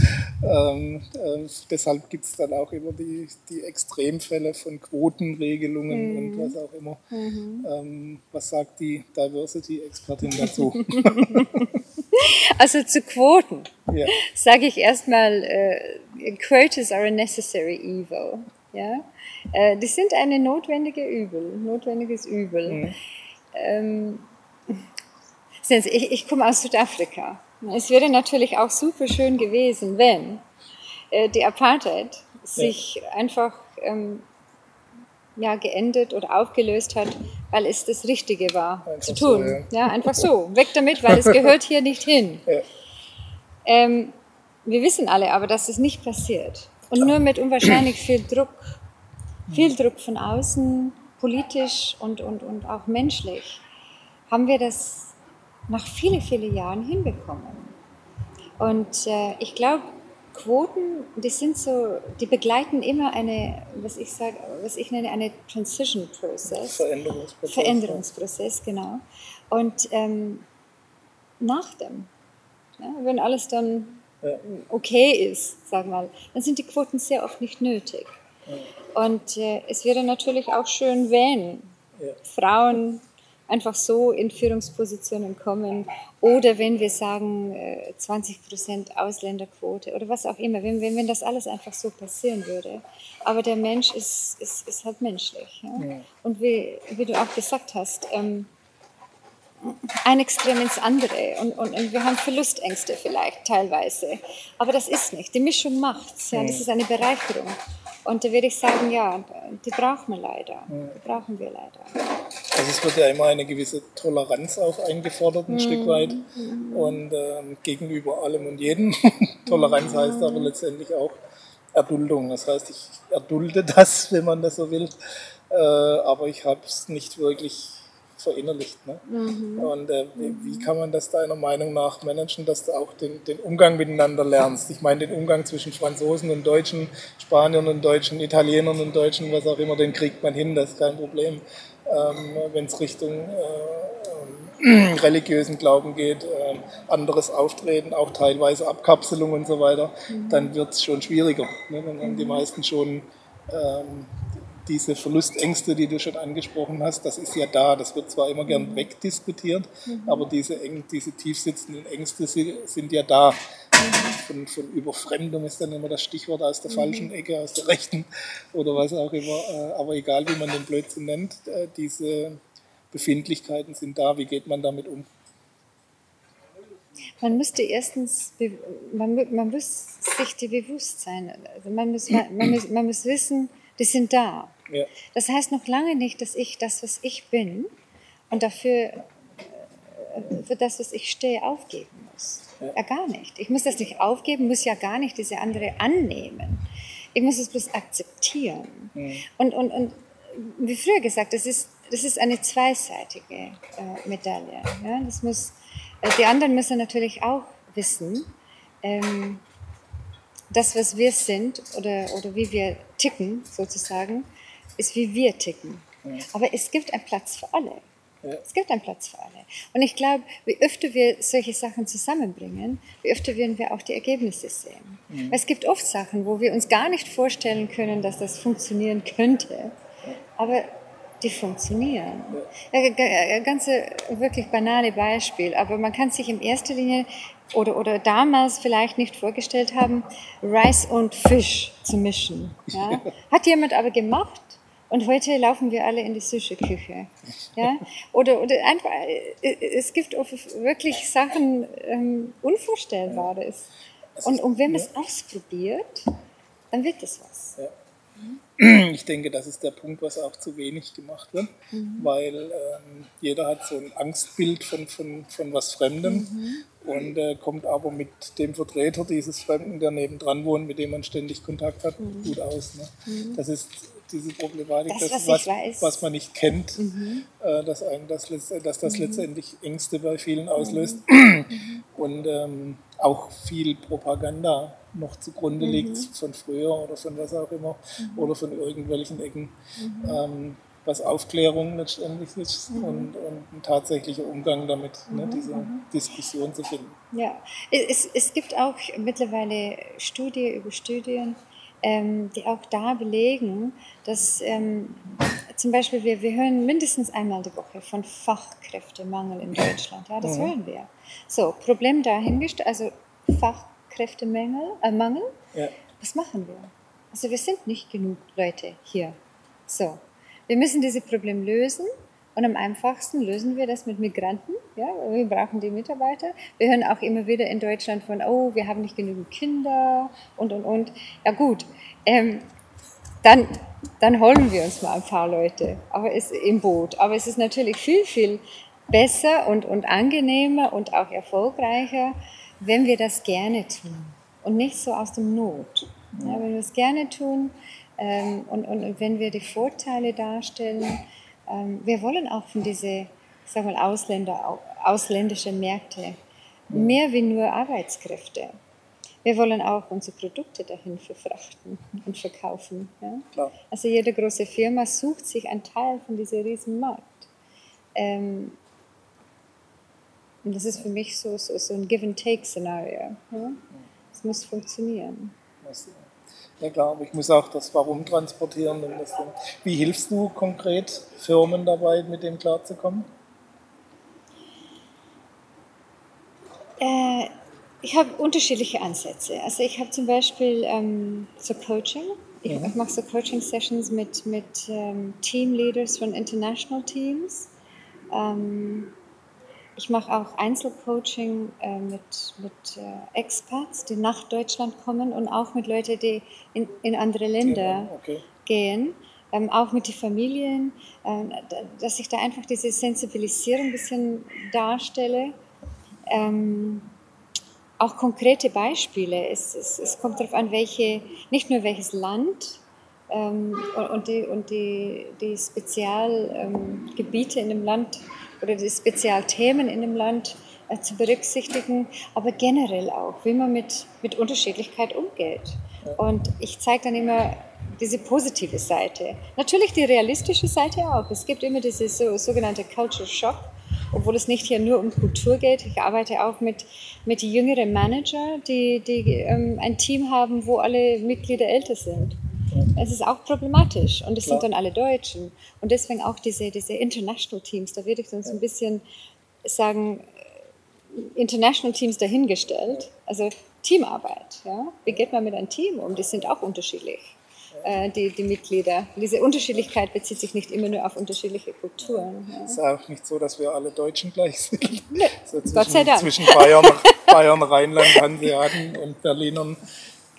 Ähm, äh, deshalb gibt es dann auch immer die, die Extremfälle von Quotenregelungen Regelungen mhm. und was auch immer. Mhm. Ähm, was sagt die Diversity-Expertin dazu? also zu Quoten ja. sage ich erstmal, äh, Quotas are a necessary evil. Ja? Äh, die sind eine notwendige Übel, notwendiges Übel. Mhm. Ähm, ich, ich komme aus Südafrika. Es wäre natürlich auch super schön gewesen, wenn äh, die Apartheid sich ja. einfach ähm, ja, geendet oder aufgelöst hat, weil es das Richtige war einfach zu tun. So, ja. ja. einfach so. Weg damit, weil es gehört hier nicht hin. Ja. Ähm, wir wissen alle aber, dass es nicht passiert. Und nur mit unwahrscheinlich viel Druck, viel Druck von außen, politisch und, und, und auch menschlich, haben wir das nach vielen, vielen Jahren hinbekommen. Und äh, ich glaube, Quoten, die sind so, die begleiten immer eine, was ich sage, was ich nenne, eine Transition Process. Veränderungsprozess. Veränderungsprozess, genau. Und ähm, nach dem, ja, wenn alles dann ja. okay ist, sag mal, dann sind die Quoten sehr oft nicht nötig. Ja. Und äh, es wäre natürlich auch schön, wenn Frauen einfach so in Führungspositionen kommen oder wenn wir sagen 20 äh, Prozent Ausländerquote oder was auch immer, wenn, wenn, wenn das alles einfach so passieren würde. Aber der Mensch ist, ist, ist halt menschlich. Ja? Ja. Und wie, wie du auch gesagt hast, ähm, ein Extrem ins andere und, und, und, wir haben Verlustängste vielleicht teilweise. Aber das ist nicht. Die Mischung macht's. Ja? Das ist eine Bereicherung. Und da würde ich sagen, ja, die brauchen wir leider. Die brauchen wir leider. Also es wird ja immer eine gewisse Toleranz auch eingefordert, ein mhm. Stück weit. Und ähm, gegenüber allem und jedem. Toleranz heißt aber letztendlich auch Erduldung. Das heißt, ich erdulde das, wenn man das so will. Äh, aber ich habe es nicht wirklich verinnerlicht. Ne? Mhm. Und äh, wie, kann man das deiner Meinung nach managen, dass du auch den, den, Umgang miteinander lernst? Ich meine, den Umgang zwischen Franzosen und Deutschen, Spaniern und Deutschen, Italienern und Deutschen, was auch immer, den kriegt man hin, das ist kein Problem. Ähm, Wenn es Richtung äh, äh, religiösen Glauben geht, äh, anderes Auftreten, auch teilweise Abkapselung und so weiter, mhm. dann wird es schon schwieriger. Ne? Dann haben die meisten schon ähm, diese Verlustängste, die du schon angesprochen hast, das ist ja da. Das wird zwar immer gern mhm. wegdiskutiert, mhm. aber diese, diese tiefsitzenden Ängste sind ja da. Von, von, Überfremdung ist dann immer das Stichwort aus der mhm. falschen Ecke, aus der rechten oder was auch immer. Äh, aber egal, wie man den Blödsinn nennt, äh, diese Befindlichkeiten sind da. Wie geht man damit um? Man müsste erstens, man, man muss sich die bewusst sein. Also man, muss, man, muss, man muss wissen, die sind da. Ja. Das heißt noch lange nicht, dass ich das, was ich bin und dafür, äh, für das, was ich stehe, aufgeben muss. Ja. ja, gar nicht. Ich muss das nicht aufgeben, muss ja gar nicht diese andere annehmen. Ich muss es bloß akzeptieren. Mhm. Und, und, und wie früher gesagt, das ist, das ist eine zweiseitige äh, Medaille. Ja? Das muss, Äh, die anderen müssen natürlich auch wissen, ähm, das, was wir sind oder, oder wie wir ticken, sozusagen, ist, wie wir ticken. Ja. Aber es gibt einen Platz für alle. Ja. Es gibt einen Platz für alle. Und ich glaube, wie öfter wir solche Sachen zusammenbringen, wie öfter werden wir auch die Ergebnisse sehen. Mhm. Es gibt oft Sachen, wo wir uns gar nicht vorstellen können, dass das funktionieren könnte. Aber die funktionieren. Ja. Ganz wirklich banale Beispiel, aber man kann sich in erster Linie oder, oder damals vielleicht nicht vorgestellt haben, Reis und Fisch zu mischen. Ja? Hat jemand aber gemacht und heute laufen wir alle in die Sushi-Küche. Ja? Oder, oder einfach, äh, es gibt wirklich Sachen ähm, Unvorstellbares. Und, und wenn man es ausprobiert, dann wird es was. Ja. Ich denke, das ist der Punkt, was auch zu wenig gemacht wird, mhm. weil ähm, jeder hat so ein Angstbild von, von, von was Fremdem mhm. und äh, kommt aber mit dem Vertreter dieses Fremden, der nebendran wohnt, mit dem man ständig Kontakt hat, mhm. gut aus. Ne? Mhm. Das ist diese Problematik, das, das was, was, was, man nicht kennt, mhm. äh, dass, einen das, dass das mhm. letztendlich Ängste bei vielen auslöst mhm. und ähm, auch viel Propaganda noch zugrunde mhm. liegt von früher oder von was auch immer mhm. oder von irgendwelchen Ecken. Mhm. Ähm, was Aufklärung letztendlich ist mhm. und, und, ein tatsächlicher Umgang damit, ne, mhm. diese mhm. Diskussion zu finden. Ja, es, es gibt auch mittlerweile Studie über Studien, ähm, die auch da belegen, dass ähm, zum Beispiel wir, wir hören mindestens einmal die Woche von Fachkräftemangel in Deutschland. Ja, das mhm. hören wir. So, Problem dahingestellt, also Fachkräftemangel, äh, Mangel, ja. was machen wir? Also wir sind nicht genug Leute hier. So, wir müssen dieses Problem lösen und am einfachsten lösen wir das mit Migranten. Ja, wir brauchen die Mitarbeiter. Wir hören auch immer wieder in Deutschland von, oh, wir haben nicht genügend Kinder und, und, und. Ja gut, ähm, dann, dann holen wir uns mal ein paar Leute aber es, im Boot. Aber es ist natürlich viel, viel besser und, und angenehmer und auch erfolgreicher, wenn wir das gerne tun und nicht so aus dem Not. Ja, wenn wir es gerne tun ähm, und, und, und wenn wir die Vorteile darstellen, wir wollen auch von diesen sag mal, Ausländer, ausländischen Märkte mehr wie nur Arbeitskräfte. Wir wollen auch unsere Produkte dahin verfrachten und verkaufen. Ja? Also jede große Firma sucht sich einen Teil von diesem riesen Markt. Ähm, und das ist für mich so, so, so ein Give-and-Take-Szenario. Ja? Es muss funktionieren. Ja klar, aber ich muss auch das Warum transportieren. Das Wie hilfst du konkret Firmen dabei, mit dem klarzukommen? Äh, ich habe unterschiedliche Ansätze. Also ich habe zum Beispiel ähm, so Coaching. Ich, mhm. ich mache so Coaching-Sessions mit, mit ähm, Teamleaders von International Teams. Ähm, ich mache auch Einzelcoaching äh, mit, mit äh, Expats, die nach Deutschland kommen und auch mit Leuten, die in, in andere Länder okay. gehen. Ähm, auch mit den Familien, ähm, dass ich da einfach diese Sensibilisierung ein bisschen darstelle. Ähm, auch konkrete Beispiele. Es, es, es kommt darauf an, welche, nicht nur welches Land ähm, und, und, die, und die, die Spezialgebiete in dem Land oder die Spezialthemen in dem Land äh, zu berücksichtigen, aber generell auch, wie man mit, mit Unterschiedlichkeit umgeht. Und ich zeige dann immer diese positive Seite. Natürlich die realistische Seite auch. Es gibt immer diese so, sogenannte Culture Shock, obwohl es nicht hier nur um Kultur geht. Ich arbeite auch mit, mit jüngeren Manager, die, die ähm, ein Team haben, wo alle Mitglieder älter sind. Es ist auch problematisch und es sind dann alle Deutschen. Und deswegen auch diese, diese International Teams, da würde ich dann so ein bisschen sagen, äh, International Teams dahingestellt. Also Teamarbeit. Ja? Wie geht man mit einem Team um? Die sind auch unterschiedlich, äh, die, die Mitglieder. diese Unterschiedlichkeit bezieht sich nicht immer nur auf unterschiedliche Kulturen. Ja. Es ist auch nicht so, dass wir alle Deutschen gleich sind. Nee, so zwischen, Gott sei Dank. Zwischen Bayern, Bayern Rheinland, Hanseaten und Berlinern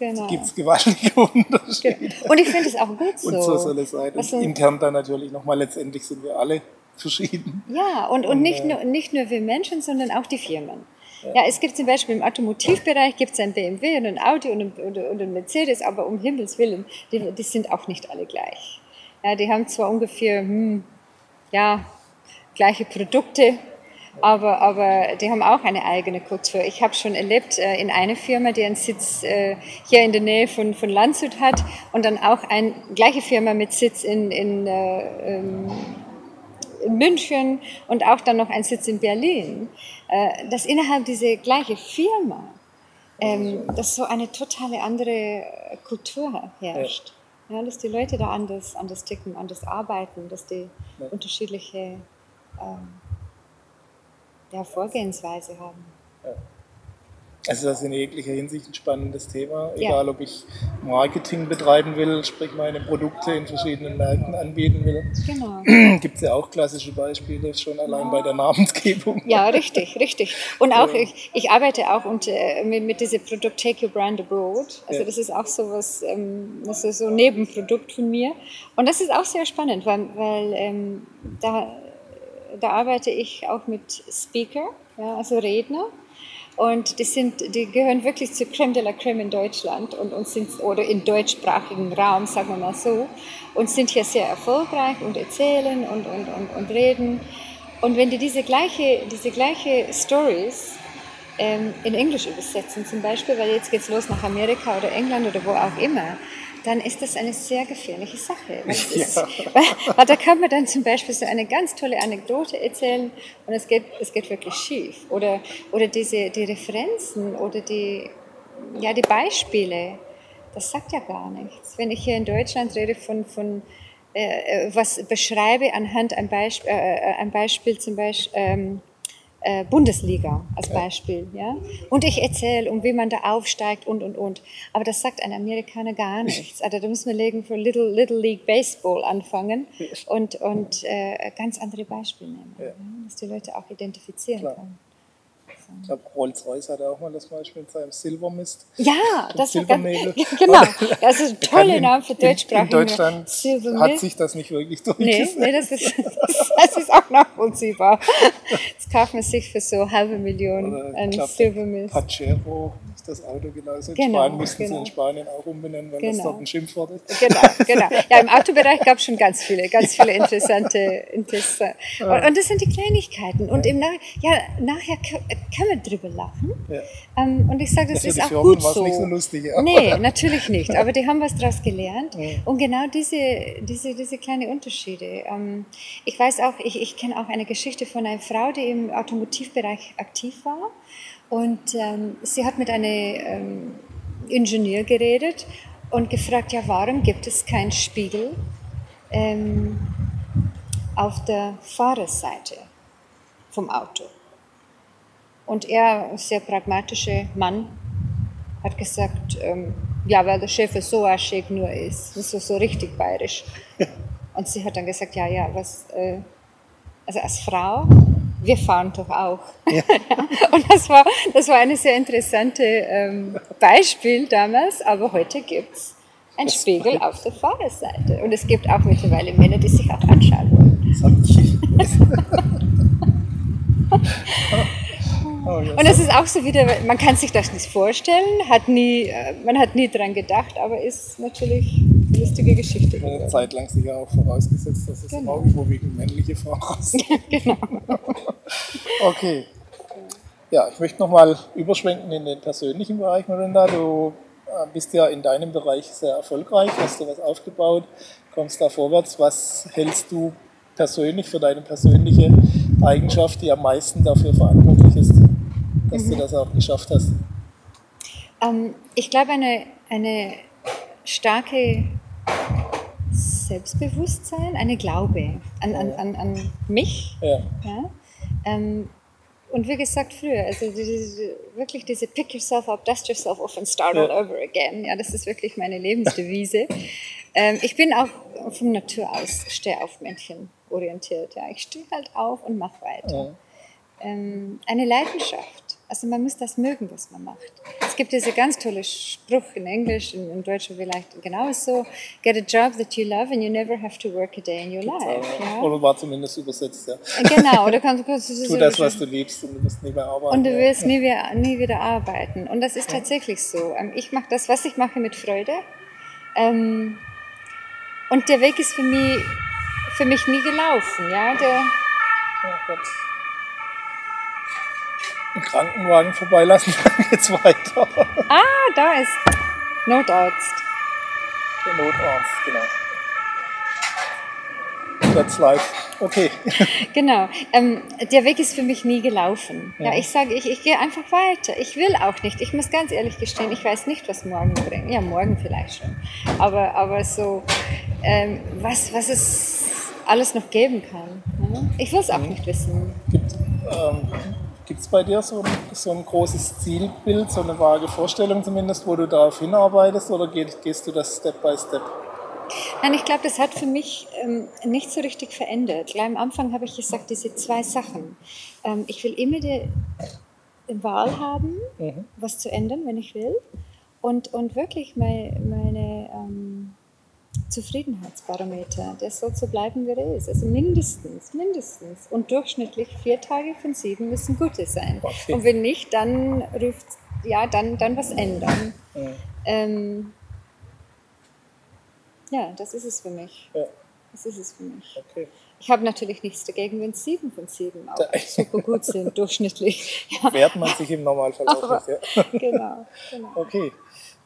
Genau. gibt es gewaltige Unterschiede. Genau. Und ich finde es auch gut so. Und so soll es sein. Und intern dann natürlich nochmal, letztendlich sind wir alle verschieden. Ja, und, und, und nicht, äh, nur, nicht nur wir Menschen, sondern auch die Firmen. Ja. ja, es gibt zum Beispiel im Automotivbereich gibt es ein BMW und ein Audi und ein, und, und ein Mercedes, aber um Himmels Willen, die, die, sind auch nicht alle gleich. Ja, die haben zwar ungefähr, hm, ja, gleiche Produkte, Aber, aber die haben auch eine eigene Kultur. Ich habe schon erlebt äh, in einer Firma, die einen Sitz äh, hier in der Nähe von, von Landshut hat und dann auch eine gleiche Firma mit Sitz in, in, äh, ähm, in München und auch dann noch einen Sitz in Berlin, äh, dass innerhalb dieser gleichen Firma ähm, dass so eine totale andere Kultur herrscht. Ja. ja. dass die Leute da anders, anders ticken, anders arbeiten, dass die ja. unterschiedliche ähm, ja, Vorgehensweise haben. Ja. Also das ist in jeglicher Hinsicht ein spannendes Thema, egal ja. ob ich Marketing betreiben will, sprich meine Produkte in verschiedenen Märkten anbieten will. Genau. Gibt es ja auch klassische Beispiele schon allein ja. bei der Namensgebung. Ja, richtig, richtig. Und auch, ja. ich, ich arbeite auch unter, mit, mit diesem Produkt Take Your Brand Abroad. Also das ist auch so was, ähm, das ist so ein Nebenprodukt von mir. Und das ist auch sehr spannend, weil, weil ähm, da, da arbeite ich auch mit Speaker, ja, also Redner. Und die, sind, die gehören wirklich zur Creme de la Creme in Deutschland und, und sind, oder im deutschsprachigen Raum, sagen wir mal so, und sind hier sehr erfolgreich und erzählen und, und, und, und reden. Und wenn die diese gleiche, diese gleiche Stories ähm, in Englisch übersetzen, zum Beispiel, weil jetzt geht es los nach Amerika oder England oder wo auch immer, dann ist das eine sehr gefährliche Sache. Ist, ja. weil, da kann man dann zum Beispiel so eine ganz tolle Anekdote erzählen und es geht, es geht wirklich schief. Oder, oder diese, die Referenzen oder die, ja, die Beispiele, das sagt ja gar nichts. Wenn ich hier in Deutschland rede von, von äh, äh was beschreibe anhand ein Beispiel, äh, äh, ein Beispiel zum Beispiel, ähm, äh, Bundesliga als Beispiel. Ja? Und ich erzähle, um wie man da aufsteigt und, und, und. Aber das sagt ein Amerikaner gar nichts. Also da müssen wir legen für Little, Little League Baseball anfangen und, und äh, ganz andere Beispiele nehmen, ja. dass die Leute auch identifizieren Klar. können. Ich glaube, Rolls-Royce hatte auch mal das Beispiel mit seinem Silvermist. Ja, das ist ganz, genau. Das ist ein toller Name für Deutschsprache. In, Deutschland hat sich das nicht wirklich durchgesetzt. Nee, nee das, ist, das, ist auch nachvollziehbar. Das kauft man sich für so halbe Million ein Silvermist. Pachero ist das Auto genauso. In genau, Spanien mussten genau. sie in Spanien auch umbenennen, weil genau. das dort ein Schimpfwort ist. Genau, genau. Ja, im Autobereich gab es schon ganz viele, ganz viele interessante, interessante. Und, und, das sind die Kleinigkeiten. Und im Nach ja, nachher kann man drüber lachen. Ja. Ähm, und ich sage, das ist auch gut so. Nicht so lustig, ja. Nee, natürlich nicht. Aber die haben was daraus gelernt. Ja. Und genau diese, diese, diese kleinen Unterschiede. Ähm, ich weiß auch, ich, ich kenne auch eine Geschichte von einer Frau, die im Automotivbereich aktiv war. Und ähm, sie hat mit einem ähm, Ingenieur geredet und gefragt, ja, warum gibt es keinen Spiegel ähm, auf der Fahrerseite vom Auto? Und er, sehr pragmatischer Mann, hat gesagt, ähm, ja, weil der Chef so aschig nur ist so, so richtig bayerisch. Und sie hat dann gesagt, ja, ja, was, äh, also als Frau wir fahren doch auch. Ja. und das war, das war ein sehr interessantes ähm, Beispiel damals, aber heute gibt es einen das Spiegel auf der Fahrerseite. Und es gibt auch mittlerweile Männer, die sich auch anschauen wollen. Das Oh, und es ist auch so wieder, man kann sich das nicht vorstellen, hat nie, äh, man hat nie dran gedacht, aber ist natürlich eine lustige Geschichte. Eine Zeit lang sicher auch vorausgesetzt, dass es genau. überwiegend männliche Fahrer sind. genau. okay. Ja, ich möchte nochmal überschwenken in den persönlichen Bereich, Miranda. Du äh, bist ja in deinem Bereich sehr erfolgreich, hast du was aufgebaut, kommst da vorwärts. Was hältst du persönlich für deine persönliche Eigenschaft, die am meisten dafür verantwortlich ist, dass mhm. du das auch geschafft hast? Ähm, ich glaube, eine, eine starke Selbstbewusstsein, eine Glaube an, an, an, an mich. Ja. ja? Ähm, und wie gesagt früher, also diese, wirklich diese Pick yourself up, dust yourself off and start all over again. Ja, das ist wirklich meine Lebensdevise. ähm, ich bin auch von Natur aus Stehaufmännchen orientiert. Ja. Ich stehe halt auf und mache weiter. Ja. Ähm, eine Leidenschaft. Also man muss das mögen, was man macht. Es gibt diese ganz tolle Spruch in Englisch, in, in Deutsch vielleicht genauso. Get a job that you love and you never have to work a day in your life. Ja. Oder war zumindest übersetzt, ja. Genau, oder kannst, kannst du Tu das, was du liebst und du wirst nie mehr arbeiten. Und du wirst ja. nie, wieder, nie wieder arbeiten. Und das ist tatsächlich so. Ähm, ich mache das, was ich mache, mit Freude. Ähm, und der Weg ist für mich für mich nie gelaufen. Ja, der, oh einen Krankenwagen vorbeilassen, dann geht's weiter. Ah, da ist Notarzt. Der Notarzt, genau. That's life. Okay. genau. Ähm, der Weg ist für mich nie gelaufen. Ja, ja ich sage, ich, ich gehe einfach weiter. Ich will auch nicht. Ich muss ganz ehrlich gestehen, ich weiß nicht, was morgen bringt. Ja, morgen vielleicht schon. Aber, aber so, ähm, was, was es alles noch geben kann. Ne? Ich will es auch mhm. nicht wissen. Gibt es ähm, bei dir so ein, so ein großes Zielbild, so eine vage Vorstellung zumindest, wo du darauf hinarbeitest oder gehst, gehst du das Step by Step? Nein, ich glaube, das hat für mich ähm, nicht so richtig verändert. Gleich am Anfang habe ich gesagt, diese zwei Sachen. Ähm, ich will immer die, die Wahl haben, mhm. was zu ändern, wenn ich will. Und, und wirklich meine, meine ähm, Zufriedenheitsbarometer, der soll so bleiben, wie er ist. Also mindestens, mindestens. Und durchschnittlich vier Tage von sieben müssen gute sein. Okay. Und wenn nicht, dann ruft, ja, dann, dann was ändern. Mhm. Ähm, ja, das ist es für mich. Ja. Das ist es für mich. Okay. Ich habe natürlich nichts dagegen, wenn sieben von sieben auch super gut sind, durchschnittlich. Ja. Wehrt man sich im Normalfall auch nicht. Ja. Genau, genau. Okay.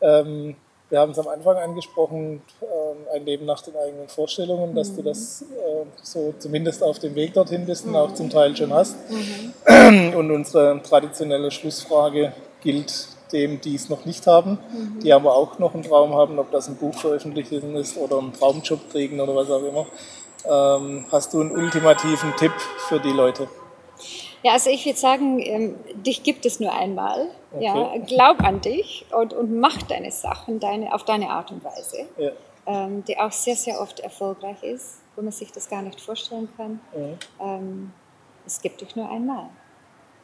Ähm, wir haben es am Anfang angesprochen, äh, ein Leben nach den eigenen Vorstellungen, dass mhm. du das äh, so zumindest auf dem Weg dorthin bist und auch zum Teil schon hast. Mhm. Und unsere traditionelle Schlussfrage gilt dem, die es noch nicht haben, mhm. die aber auch noch einen Traum haben, ob das ein Buch veröffentlichen ist oder einen Traumjob kriegen oder was auch immer. Ähm, hast du einen ultimativen Tipp für die Leute? Ja, also ich würde sagen, ähm, dich gibt es nur einmal. Okay. Ja, glaub an dich und, und mach deine Sachen deine, auf deine Art und Weise, ja. ähm, die auch sehr, sehr oft erfolgreich ist, wo man sich das gar nicht vorstellen kann. Mhm. Ähm, es gibt dich nur einmal.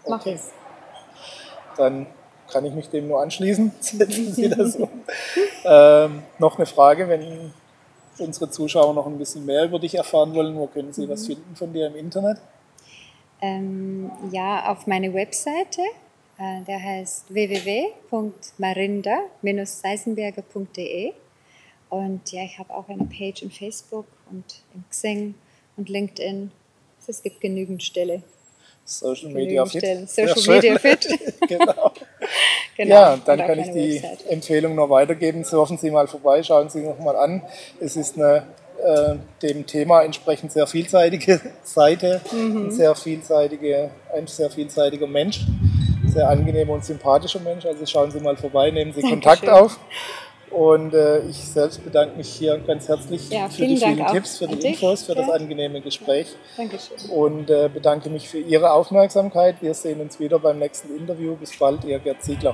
Mach okay. es. Dann kann ich mich dem nur anschließen. Sie das so? ähm, noch eine Frage, wenn unsere Zuschauer noch ein bisschen mehr über dich erfahren wollen, wo können sie mhm. was finden von dir im Internet? Ähm, ja, auf meine Webseite, äh, der heißt www.marinda-seisenberger.de und ja, ich habe auch eine Page in Facebook und in Xing und LinkedIn. Es gibt genügend Stelle. Social Media Fit. Social Media Fit. genau. genau. Ja, dann kann ich die Website. Empfehlung noch weitergeben. Surfen Sie mal vorbei, schauen Sie noch mal an. Es ist eine äh, dem Thema entsprechend sehr vielseitige Seite, mhm. ein, sehr vielseitige, ein sehr vielseitiger Mensch, sehr angenehmer und sympathischer Mensch. Also schauen Sie mal vorbei, nehmen Sie Dankeschön. Kontakt auf. Und äh, ich selbst bedanke mich hier ganz herzlich ja, für die vielen Dank Tipps, für die Infos, für ja. das angenehme Gespräch. Dankeschön. Und äh, bedanke mich für Ihre Aufmerksamkeit. Wir sehen uns wieder beim nächsten Interview. Bis bald, Ihr Gerd Ziegler.